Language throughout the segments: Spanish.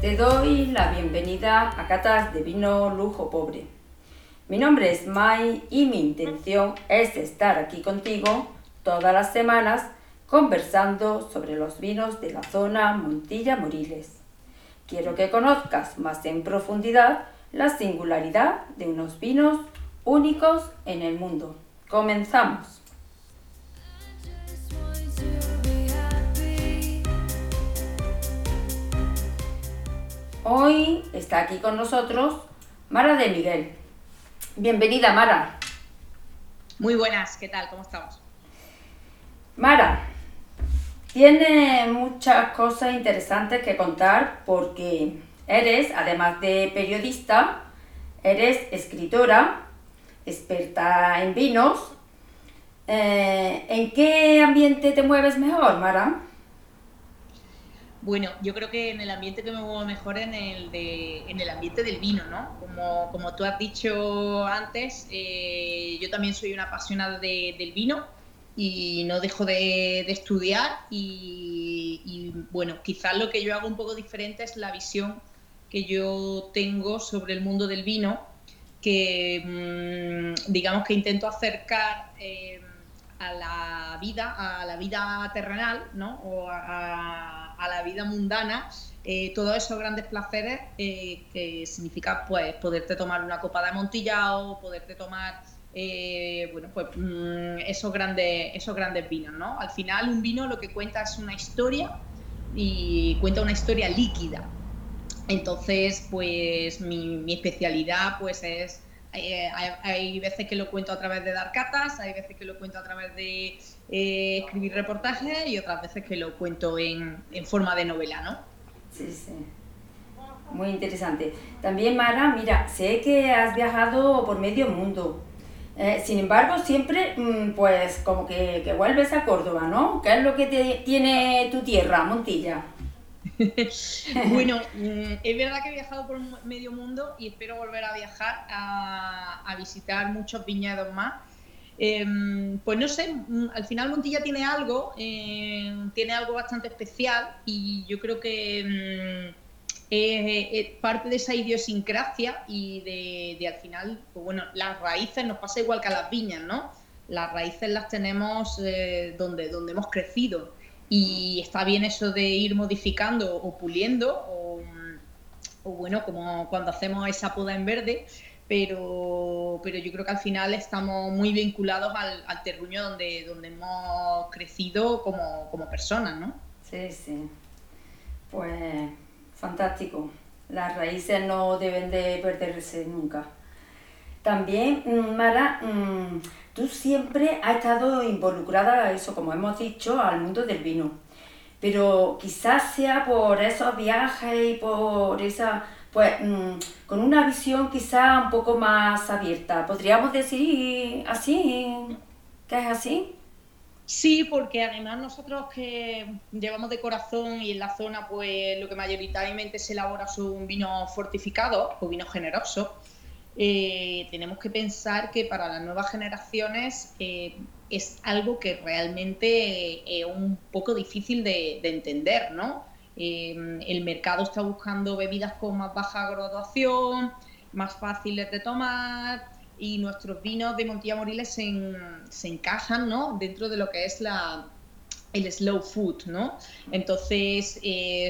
Te doy la bienvenida a Catas de Vino Lujo Pobre. Mi nombre es Mai y mi intención es estar aquí contigo todas las semanas conversando sobre los vinos de la zona Montilla Moriles. Quiero que conozcas más en profundidad la singularidad de unos vinos únicos en el mundo. Comenzamos. Hoy está aquí con nosotros Mara de Miguel. Bienvenida, Mara. Muy buenas, ¿qué tal? ¿Cómo estamos? Mara, tiene muchas cosas interesantes que contar porque eres, además de periodista, eres escritora, experta en vinos. Eh, ¿En qué ambiente te mueves mejor, Mara? Bueno, yo creo que en el ambiente que me muevo mejor en el, en el ambiente del vino, ¿no? Como, como tú has dicho antes, eh, yo también soy una apasionada del vino y no dejo de, estudiar y, bueno, quizás lo que yo hago un poco diferente es la visión que yo tengo sobre el mundo del vino, que mm, digamos que intento acercar... Eh, a la vida, a la vida terrenal, ¿no? O la vida mundana, eh, todos esos grandes placeres eh, que significa pues poderte tomar una copa de amontillado, poderte tomar eh, bueno, pues mm, esos grandes, esos grandes vinos, ¿no? Al final un vino lo que cuenta es una historia y cuenta una historia líquida. Entonces, pues mi, especialidad pues es eh, hay, veces que lo cuento a través de dar catas, hay veces que lo cuento a través de eh, escribir reportajes y otras veces que lo cuento en, forma de novela, ¿no? Sí, sí. Muy interesante. También, Mara, mira, sé que has viajado por medio mundo. Eh, sin embargo, siempre, mm, pues, como que, que, vuelves a Córdoba, ¿no? ¿Qué es lo que te, tiene tu tierra, Montilla? bueno, mm, es verdad que he viajado por medio mundo y espero volver a viajar a, visitar muchos viñedos más. Em, pues no sé, mm, al final Montilla tiene algo, em, tiene algo bastante especial y yo creo que mm, es, parte de esa idiosincrasia y de, al final, pues bueno, las raíces nos pasa igual que a las viñas, ¿no? Las raíces las tenemos eh, donde, donde hemos crecido y está bien eso de ir modificando o puliendo, o, bueno, como cuando hacemos esa poda en verde, pero, pero yo creo que al final estamos muy vinculados al, al terruño donde, donde hemos crecido como, como personas, ¿no? Sí, sí. Pues fantástico. Las raíces no deben de perderse nunca. También, mm, Mara, mm, tú siempre has estado involucrada a eso, como hemos dicho, al mundo del vino. Pero quizás sea por esos viajes y por esa, pues, mm, con una visión quizás un poco más abierta. ¿Podríamos decir así, que es así? Sí, porque además nosotros que llevamos de corazón y en la zona, pues lo que mayoritariamente se elabora son vinos fortificados o vinos generosos. Eh, tenemos que pensar que para las nuevas generaciones eh, es algo que realmente es un poco difícil de, entender, ¿no? Eh, el mercado está buscando bebidas con más baja graduación, más fáciles de tomar y nuestros vinos de Montilla Moriles se, encajan, ¿no? Dentro de lo que es la, el slow food, ¿no? Entonces,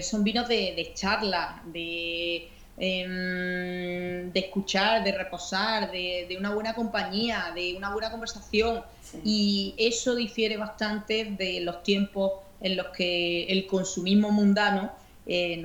son vinos de, de charla, de Em, de escuchar, de reposar, de, una buena compañía, de una buena conversación. Y eso difiere bastante de los tiempos en los que el consumismo mundano eh,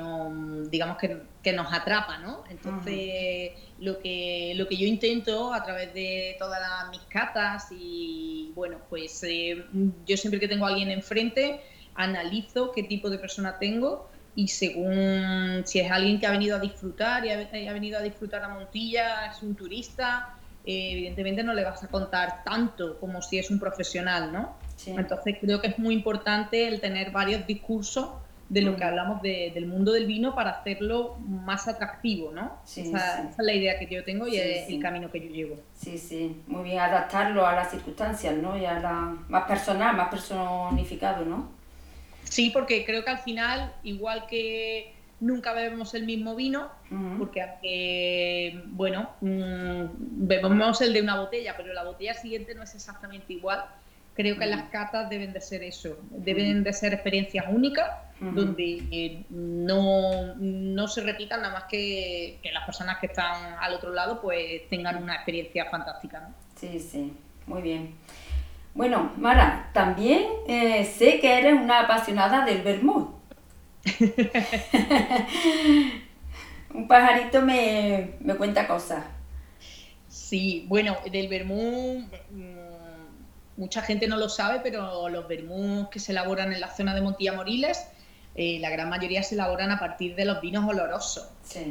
digamos que, nos atrapa, ¿no? Entonces, lo, que, lo que yo intento a través de todas mis catas y, bueno, pues eh, yo siempre que tengo a alguien enfrente, analizo qué tipo de persona tengo y según si es alguien que ha venido a disfrutar y ha, venido a disfrutar a Montilla, es un turista, eh, evidentemente no le vas a contar tanto como si es un profesional, ¿no? Entonces creo que es muy importante el tener varios discursos de lo que mm. hablamos del mundo del vino para hacerlo más atractivo, ¿no? esa, es la idea que yo tengo y es el camino que yo llevo. Sí, sí, muy bien, adaptarlo a las circunstancias, ¿no? Y a la, más personal, más personificado, ¿no? Sí, porque creo que al final, igual que nunca bebemos el mismo vino, porque aunque, bueno, mm, bebemos el de una botella, pero la botella siguiente no es exactamente igual. Creo que las catas deben de ser eso, deben de ser experiencias únicas, donde eh, no, no, se repitan nada más que, que, las personas que están al otro lado pues tengan una experiencia fantástica. ¿no? Sí, sí, muy bien. Bueno, Mara, también eh, sé que eres una apasionada del vermut. Un pajarito me, me, cuenta cosas. Sí, bueno, del vermú mm, mucha gente no lo sabe, pero los vermús que se elaboran en la zona de Montilla Moriles, eh, la gran mayoría se elaboran a partir de los vinos olorosos.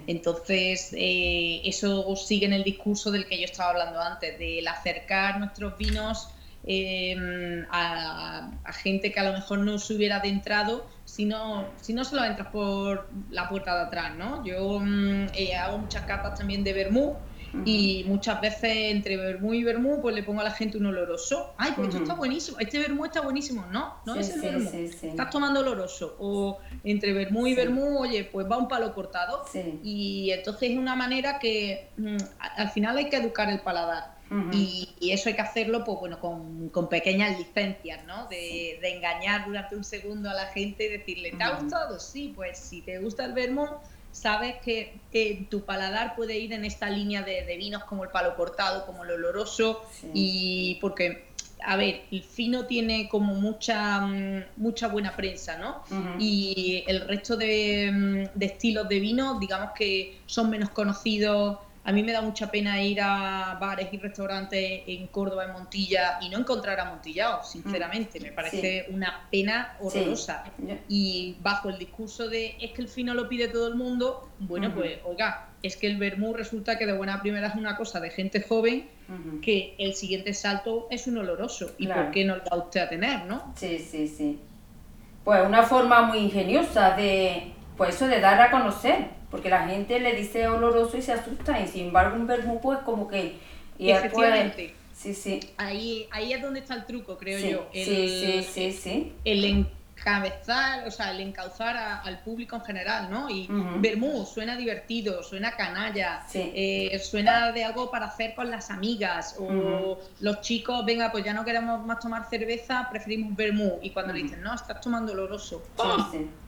Entonces, eh, eso sigue en el discurso del que yo estaba hablando antes, del acercar nuestros vinos Em, a, gente que a lo mejor no se hubiera adentrado si no, si no se lo entras por la puerta de atrás, ¿no? Yo mm, eh, hago muchas capas también de vermú y muchas veces entre vermú y vermú pues le pongo a la gente un oloroso. Ay, pues esto está buenísimo, este vermú está buenísimo. No, no es el vermú, estás tomando oloroso. O entre vermú y vermú, oye, pues va un palo cortado. Y entonces es una manera que mm, al final hay que educar el paladar y, eso hay que hacerlo pues, bueno, con, pequeñas licencias, ¿no? De, engañar durante un segundo a la gente y decirle, ¿te ha gustado? Sí, pues si te gusta el vermouth, sabes que tu paladar puede ir en esta línea de, vinos como el palo cortado, como el oloroso, y porque a ver, el fino tiene como mucha, mm, mucha buena prensa, ¿no? Y el resto de, mm, de, estilos de vino, digamos que son menos conocidos a mí me da mucha pena ir a bares y restaurantes en Córdoba, en Montilla, y no encontrar amontillado, sinceramente. Me parece una pena horrorosa. Y bajo el discurso de es que el fino lo pide todo el mundo, bueno, pues oiga, es que el vermú resulta que de buena primera es una cosa de gente joven que el siguiente salto es un oloroso. ¿Y por qué no lo va usted a tener, no? Sí, sí, sí. Pues una forma muy ingeniosa de, pues eso de dar a conocer porque la gente le dice oloroso y se asusta, y sin embargo un vermú pues como que... Y Efectivamente. sí, sí. Ahí, ahí es donde está el truco, creo yo. El, sí, sí, sí, sí. El encabezar, o sea, el encauzar al público en general, ¿no? Y uh suena divertido, suena canalla, eh, suena de algo para hacer con las amigas, o los chicos, venga, pues ya no queremos más tomar cerveza, preferimos vermú, y cuando le dicen, no, estás tomando oloroso,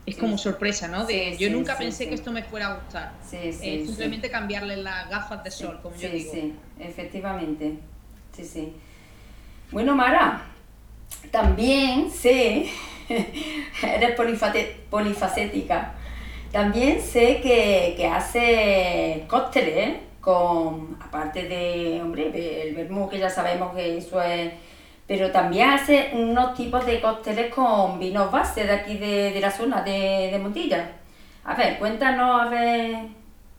es como sorpresa, ¿no? De, yo nunca pensé que esto me fuera a gustar. Es simplemente cambiarle las gafas de sol, como yo digo. Sí, efectivamente. Sí, sí. Bueno, Mara, también sé eres polifacética. También sé que, que hace cócteles con, aparte de, hombre, el vermú, que ya sabemos que eso es, pero también hace unos tipos de cócteles con vinos base de aquí de, la zona de, de Montilla. A ver, cuéntanos, a ver,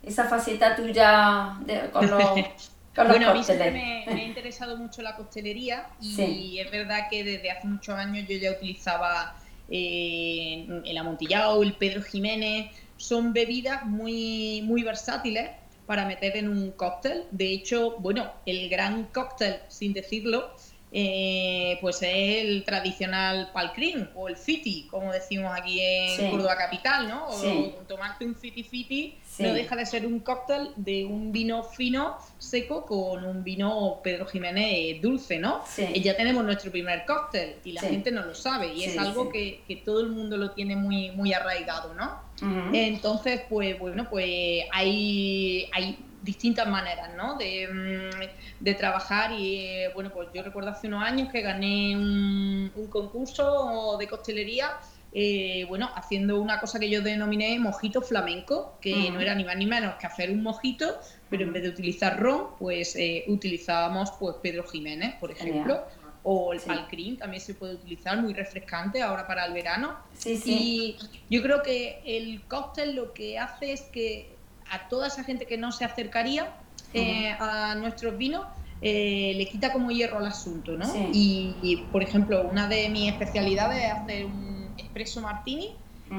esa faceta tuya con los... bueno, a mí siempre me, ha interesado mucho la costelería y es verdad que desde hace muchos años yo ya utilizaba eh, el amontillado, el Pedro Jiménez, son bebidas muy, muy versátiles para meter en un cóctel. De hecho, bueno, el gran cóctel, sin decirlo, eh, pues es el tradicional palcrín o el fiti, como decimos aquí en Córdoba Capital, ¿no? O tomarte un fiti fiti no deja de ser un cóctel de un vino fino seco con un vino Pedro Jiménez dulce, ¿no? Y ya tenemos nuestro primer cóctel y la gente no lo sabe y es algo que, que, todo el mundo lo tiene muy, muy arraigado, ¿no? Entonces, pues bueno, pues hay, hay distintas maneras ¿no? de, mm, de trabajar y eh, bueno pues yo recuerdo hace unos años que gané un, un concurso de costelería eh, bueno, haciendo una cosa que yo denominé mojito flamenco, que no era ni más ni menos que hacer un mojito, pero en vez de utilizar ron, pues eh, utilizábamos pues Pedro Jiménez, por ejemplo. O el palcrín también se puede utilizar, muy refrescante ahora para el verano. Sí, sí. Y yo creo que el cóctel lo que hace es que a toda esa gente que no se acercaría eh, a nuestros vinos, le quita como hierro al asunto, ¿no? Y, por ejemplo, una de mis especialidades es hacer un espresso martini,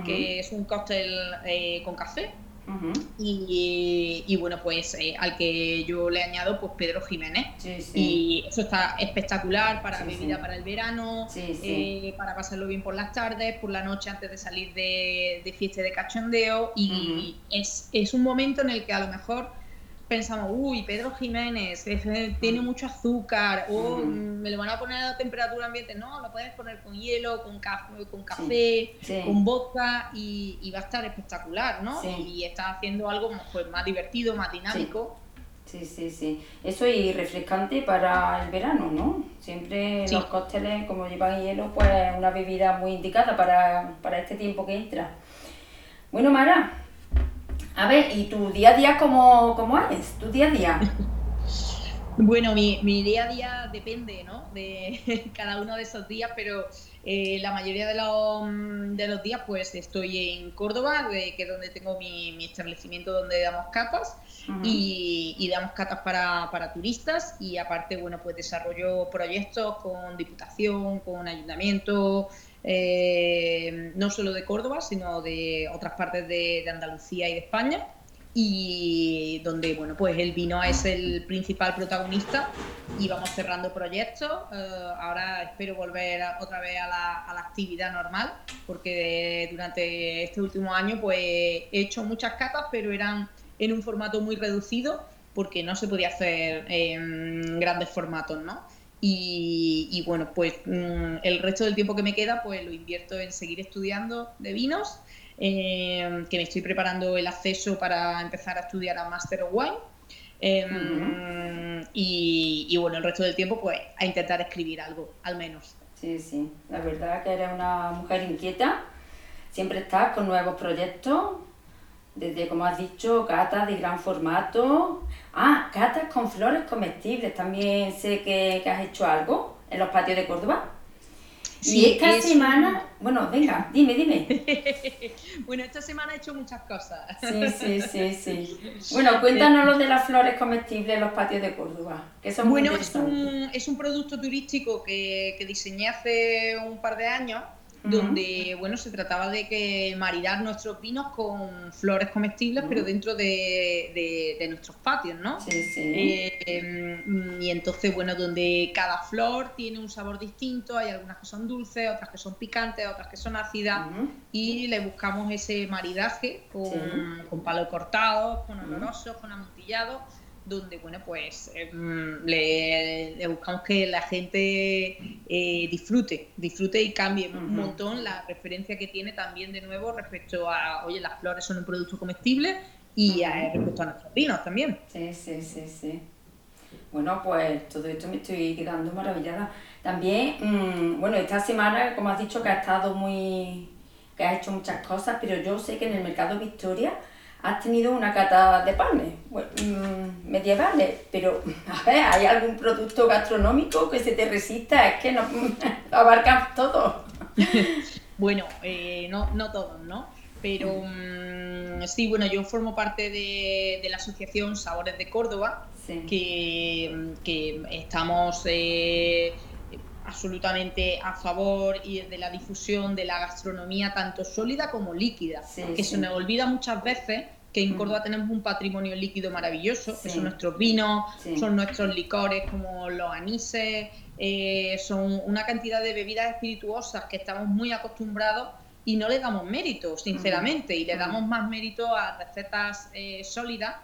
que es un cóctel eh, con café, y, bueno, pues eh, al que yo le añado, pues Pedro Jiménez. Y eso está espectacular para bebida para el verano, eh, para pasarlo bien por las tardes, por la noche antes de salir de, de fiesta de cachondeo. Y es, es un momento en el que a lo mejor pensamos, uy, Pedro Jiménez, tiene mucho azúcar, o me lo van a poner a temperatura ambiente. No, lo puedes poner con hielo, con, café, con, café, con vodka y, va a estar espectacular, ¿no? Y está haciendo algo pues, más divertido, más dinámico. Sí, sí, sí. Eso es refrescante para el verano, ¿no? Siempre los cócteles, como llevan hielo, pues una bebida muy indicada para, para este tiempo que entra. Bueno, Mara, a ver, ¿y tu día a día cómo, cómo es? ¿Tu día a día? Bueno, mi, día a día depende, ¿no? De cada uno de esos días, pero eh, la mayoría de los, de los días pues estoy en Córdoba, que es donde tengo mi, establecimiento donde damos catas y, damos catas para, para, turistas y aparte, bueno, pues desarrollo proyectos con diputación, con ayuntamiento, eh, no solo de Córdoba, sino de otras partes de, Andalucía y de España. Y donde bueno pues el vino es el principal protagonista. Y vamos cerrando proyectos. Eh, ahora espero volver otra vez a la, actividad normal porque durante este último año pues he hecho muchas catas pero eran en un formato muy reducido porque no se podía hacer en grandes formatos no y, bueno, pues mm, el resto del tiempo que me queda, pues lo invierto en seguir estudiando de vinos, eh, que me estoy preparando el acceso para empezar a estudiar a Master of Wine. Em, y, bueno, el resto del tiempo, pues a intentar escribir algo, al menos. Sí, sí, la verdad que eres una mujer inquieta, siempre estás con nuevos proyectos, desde, como has dicho, catas de gran formato. Ah, catas con flores comestibles. También sé que, has hecho algo en los patios de Córdoba. Sí, y esta semana, bueno, venga, dime, dime. bueno, esta semana he hecho muchas cosas. sí, sí, sí, sí. Bueno, cuéntanos lo de las flores comestibles en los patios de Córdoba, que son Bueno, es un, es un producto turístico que, que diseñé hace un par de años donde bueno se trataba de que maridar nuestros vinos con flores comestibles, pero dentro de, nuestros patios, ¿no? Sí, sí. Eh, y entonces, bueno, donde cada flor tiene un sabor distinto, hay algunas que son dulces, otras que son picantes, otras que son ácidas, y le buscamos ese maridaje con, con palos cortados, con olorosos, con amontillados donde bueno pues em, le, buscamos que la gente eh, disfrute, disfrute y cambie un montón la referencia que tiene también de nuevo respecto a, oye, las flores son un producto comestible y respecto a nuestros vinos también. Sí, sí, sí, sí. Bueno, pues todo esto me estoy quedando maravillada. También, mm, bueno, esta semana, como has dicho, que ha estado muy, que has hecho muchas cosas, pero yo sé que en el mercado Victoria has tenido una cata de panes mm, medievales, pero a ver, ¿hay algún producto gastronómico que se te resista? Es que no abarcas todo. bueno, eh, no, no todos, ¿no? Pero mm, sí, bueno, yo formo parte de, la asociación Sabores de Córdoba, que, que, estamos eh, absolutamente a favor y de la difusión de la gastronomía tanto sólida como líquida, que se nos olvida muchas veces que en Córdoba tenemos un patrimonio líquido maravilloso, que son nuestros vinos, son nuestros licores como los anises, eh, son una cantidad de bebidas espirituosas que estamos muy acostumbrados y no le damos mérito, sinceramente, y le damos más mérito a recetas eh, sólidas,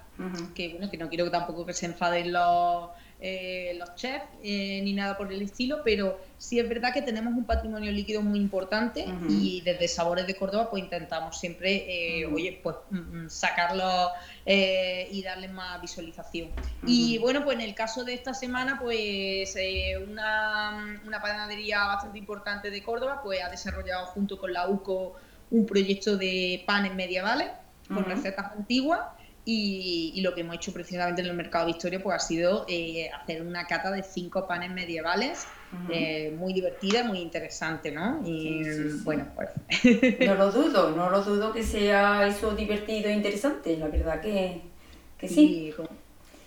que bueno, que no quiero tampoco que se enfaden los eh, los chefs eh, ni nada por el estilo, pero sí es verdad que tenemos un patrimonio líquido muy importante y desde Sabores de Córdoba pues intentamos siempre, eh, oye, pues mm, mm, sacarlo y darle más visualización. Y bueno, pues en el caso de esta semana, pues una, una panadería bastante importante de Córdoba pues ha desarrollado junto con la UCO un proyecto de panes medievales con recetas antiguas y, lo que hemos hecho precisamente en el mercado Victoria pues ha sido eh, hacer una cata de cinco panes medievales eh, muy divertida, muy interesante, ¿no? Y bueno, pues... no lo dudo, no lo dudo que sea eso divertido e interesante, la verdad que, que sí.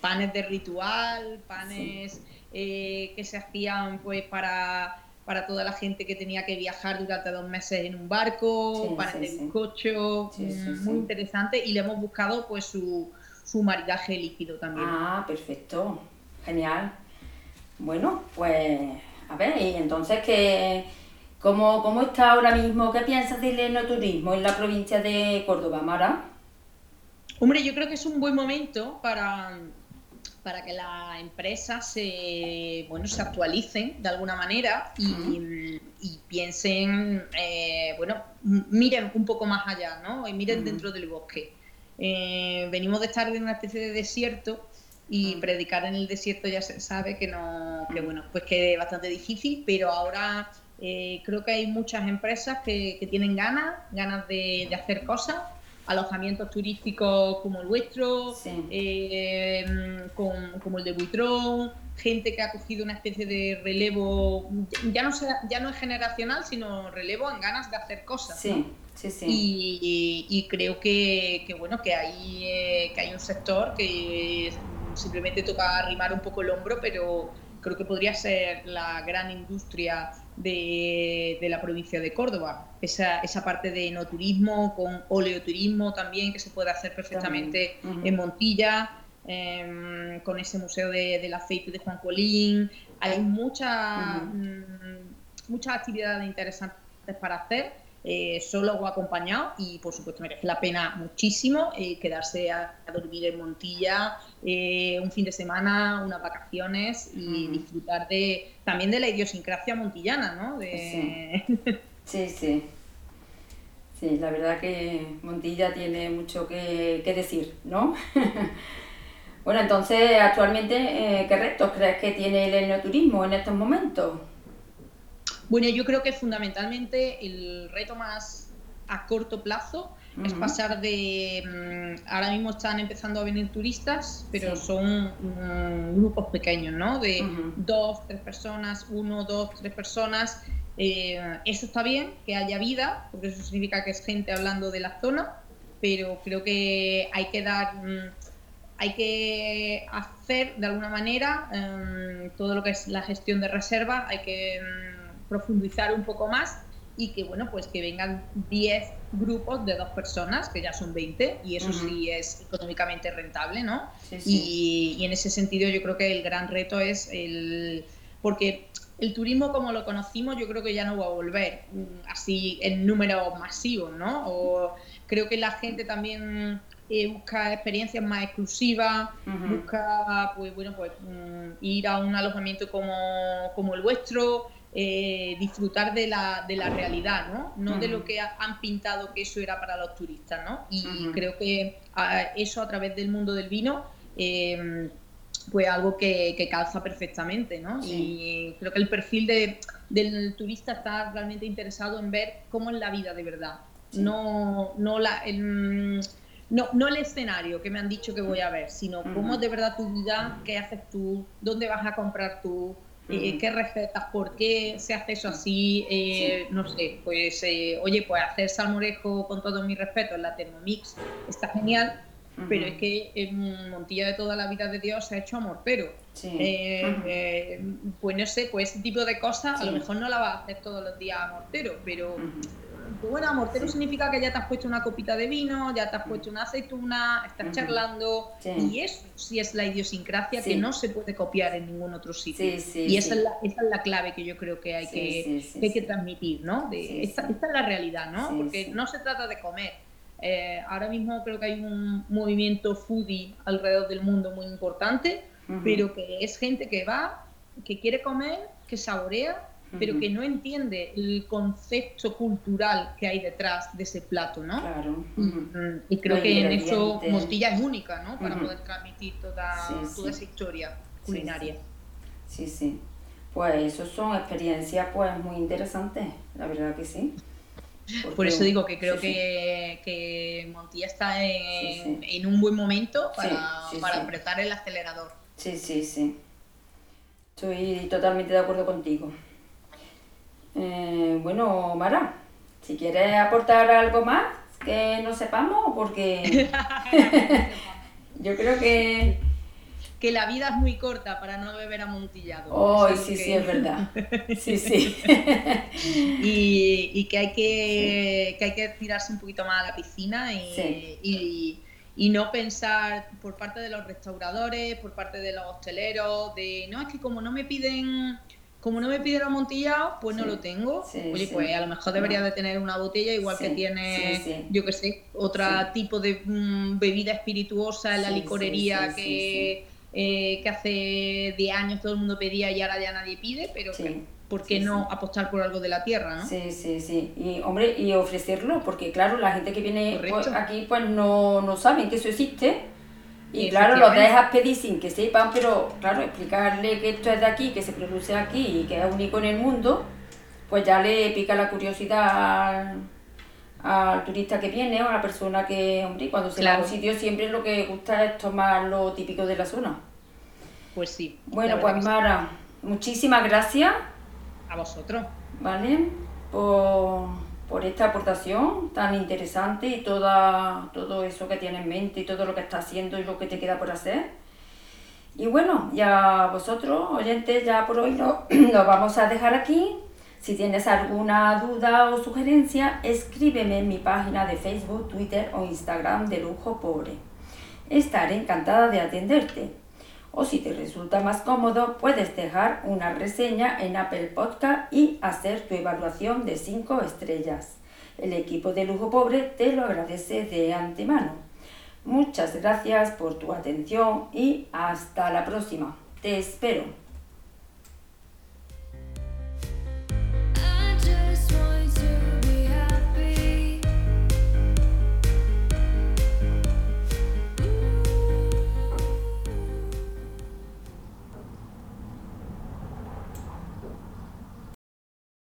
panes de ritual, panes eh, que se hacían pues para para toda la gente que tenía que viajar durante dos meses en un barco, para el bizcocho, mm, muy interesante y le hemos buscado pues su, su maridaje líquido también. Ah, perfecto, genial. Bueno, pues a ver, y entonces que ¿Cómo, ¿Cómo, está ahora mismo? ¿Qué piensas del enoturismo en la provincia de Córdoba, Mara? Hombre, yo creo que es un buen momento para, para que las empresas se, bueno, se actualicen de alguna manera y, piensen, eh, bueno, miren un poco más allá, ¿no? Y miren dentro del bosque. Eh, venimos de estar en una especie de desierto y predicar en el desierto ya se sabe que no, que bueno, pues que es bastante difícil, pero ahora eh, creo que hay muchas empresas que, que tienen ganas, ganas de, de hacer cosas alojamientos turísticos como el vuestro, eh, como el de Buitrón, gente que ha cogido una especie de relevo, ya no, ya no es generacional, sino relevo en ganas de hacer cosas. Sí, sí, sí. Y, creo que, bueno, que hay, eh, que hay un sector que simplemente toca arrimar un poco el hombro, pero creo que podría ser la gran industria de, la provincia de Córdoba. Esa, esa parte de no turismo, con oleoturismo también, que se puede hacer perfectamente en Montilla, em, con ese museo del aceite de Juan Colín. Hay muchas, mm, muchas actividades interesantes para hacer eh, solo o acompañado y por supuesto merece la pena muchísimo eh, quedarse a, dormir en Montilla eh, un fin de semana, unas vacaciones y disfrutar de también de la idiosincrasia montillana, ¿no? Sí. sí, sí. la verdad que Montilla tiene mucho que, que decir, ¿no? bueno, entonces, actualmente, ¿qué retos crees que tiene el enoturismo en estos momentos? Bueno, yo creo que fundamentalmente el reto más a corto plazo es pasar de... Mm, ahora mismo están empezando a venir turistas, pero son mm, grupos pequeños, ¿no? De dos, tres personas, uno, dos, tres personas. Eh, eso está bien, que haya vida, porque eso significa que es gente hablando de la zona, pero creo que hay que dar... Mm, hay que hacer de alguna manera todo lo que es la gestión de reserva, hay que profundizar un poco más y que bueno, pues que vengan 10 grupos de dos personas, que ya son 20, y eso sí es económicamente rentable, ¿no? Y, y, en ese sentido yo creo que el gran reto es el... porque el turismo como lo conocimos yo creo que ya no va a volver mm, así en número masivo, ¿no? O creo que la gente también eh, busca experiencias más exclusivas, busca pues bueno pues mm, ir a un alojamiento como, como el vuestro, eh, disfrutar de la, de la realidad, ¿no? No de lo que han pintado que eso era para los turistas, ¿no? Y creo que eso a través del mundo del vino, eh, pues algo que, calza perfectamente, ¿no? Y creo que el perfil de, del turista está realmente interesado en ver cómo es la vida de verdad, no, no la... El, no, no el escenario que me han dicho que voy a ver, sino cómo es de verdad tu vida, qué haces tú, dónde vas a comprar tú, eh, qué recetas, por qué se hace eso así, eh, no sé, pues eh, oye, pues hacer salmorejo con todo mi respeto en la Thermomix está genial, pero es que en Montilla de toda la vida de Dios se ha hecho amor, pero. Pues no sé, pues ese tipo de cosas a lo mejor no la va a hacer todos los días a mortero, pero bueno, mortero significa que ya te has puesto una copita de vino, ya te has puesto una aceituna, estás charlando. Y eso sí es la idiosincrasia que no se puede copiar en ningún otro sitio. y esa es, la, esa, es la, clave que yo creo que hay, que, hay que transmitir, ¿no? esta, es la realidad, ¿no? Porque no se trata de comer. Eh, ahora mismo creo que hay un movimiento foodie alrededor del mundo muy importante, pero que es gente que va, que quiere comer, que saborea pero que no entiende el concepto cultural que hay detrás de ese plato, ¿no? Claro. Y creo que en eso Montilla es única, ¿no? Para poder transmitir toda, toda esa historia culinaria. Sí, sí. Pues eso son experiencias pues muy interesantes, la verdad que sí. Por eso digo que creo que, que, Montilla está en, en, un buen momento para, para apretar el acelerador. Sí, sí, sí. Estoy totalmente de acuerdo contigo. Eh, bueno, Mara, si quieres aportar algo más que no sepamos, porque yo creo que, que la vida es muy corta para no beber amontillado. Oh, sí, sí, es verdad. Sí, sí. y, que, hay que, que, hay que tirarse un poquito más a la piscina y, y, no pensar por parte de los restauradores, por parte de los hosteleros, de no, es que como no me piden como no me piden amontillado, pues no lo tengo. Oye, pues a lo mejor debería de tener una botella igual que tiene, yo qué sé, otro tipo de mm, bebida espirituosa en la licorería que eh, que hace 10 años todo el mundo pedía y ahora ya nadie pide, pero ¿por qué no apostar por algo de la tierra? ¿no? Sí, sí, sí. Y, hombre, y ofrecerlo, porque claro, la gente que viene pues, aquí pues no, no saben que eso existe. Y claro, los dejas pedir sin que sepan, pero claro, explicarle que esto es de aquí, que se produce aquí y que es único en el mundo, pues ya le pica la curiosidad al turista que viene o a la persona que, hombre, cuando se va a un sitio siempre lo que gusta es tomar lo típico de la zona. Pues sí. Bueno, pues Mara, muchísimas gracias. A vosotros. ¿Vale? Por, esta aportación tan interesante y toda, todo eso que tienes en mente y todo lo que estás haciendo y lo que te queda por hacer. Y bueno, ya vosotros, oyentes, ya por hoy lo, vamos a dejar aquí. Si tienes alguna duda o sugerencia, escríbeme en mi página de Facebook, Twitter o Instagram de Lujo Pobre. Estaré encantada de atenderte. O si te resulta más cómodo, puedes dejar una reseña en Apple Podcast y hacer tu evaluación de 5 estrellas. El equipo de Lujo Pobre te lo agradece de antemano. Muchas gracias por tu atención y hasta la próxima. Te espero.